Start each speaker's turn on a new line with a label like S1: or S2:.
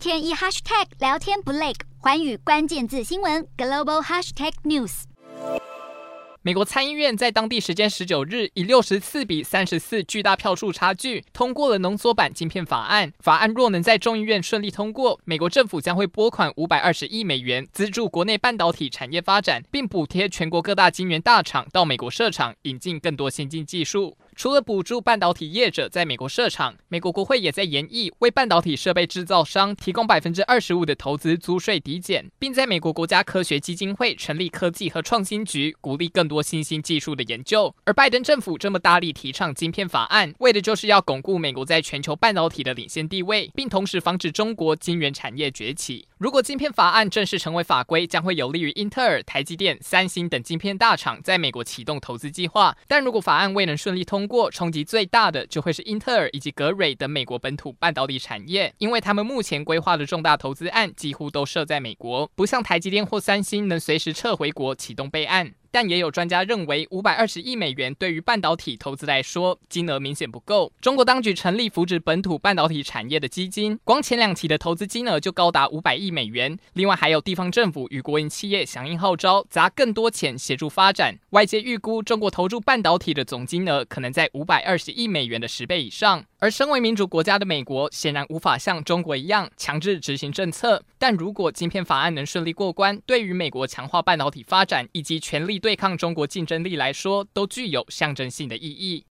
S1: 天一 hashtag 聊天不累，寰宇关键字新闻 global hashtag news。
S2: 美国参议院在当地时间十九日以六十四比三十四巨大票数差距通过了浓缩版晶片法案。法案若能在众议院顺利通过，美国政府将会拨款五百二十亿美元资助国内半导体产业发展，并补贴全国各大晶圆大厂到美国设厂，引进更多先进技术。除了补助半导体业者在美国设厂，美国国会也在研议为半导体设备制造商提供百分之二十五的投资租税抵减，并在美国国家科学基金会成立科技和创新局，鼓励更多新兴技术的研究。而拜登政府这么大力提倡晶片法案，为的就是要巩固美国在全球半导体的领先地位，并同时防止中国晶圆产业崛起。如果晶片法案正式成为法规，将会有利于英特尔、台积电、三星等晶片大厂在美国启动投资计划。但如果法案未能顺利通过，冲击最大的就会是英特尔以及格瑞等美国本土半导体产业，因为他们目前规划的重大投资案几乎都设在美国，不像台积电或三星能随时撤回国启动备案。但也有专家认为，五百二十亿美元对于半导体投资来说，金额明显不够。中国当局成立扶植本土半导体产业的基金，光前两期的投资金额就高达五百亿美元。另外，还有地方政府与国营企业响应号召，砸更多钱协助发展。外界预估，中国投入半导体的总金额可能在五百二十亿美元的十倍以上。而身为民主国家的美国，显然无法像中国一样强制执行政策。但如果晶片法案能顺利过关，对于美国强化半导体发展以及全力对抗中国竞争力来说，都具有象征性的意义。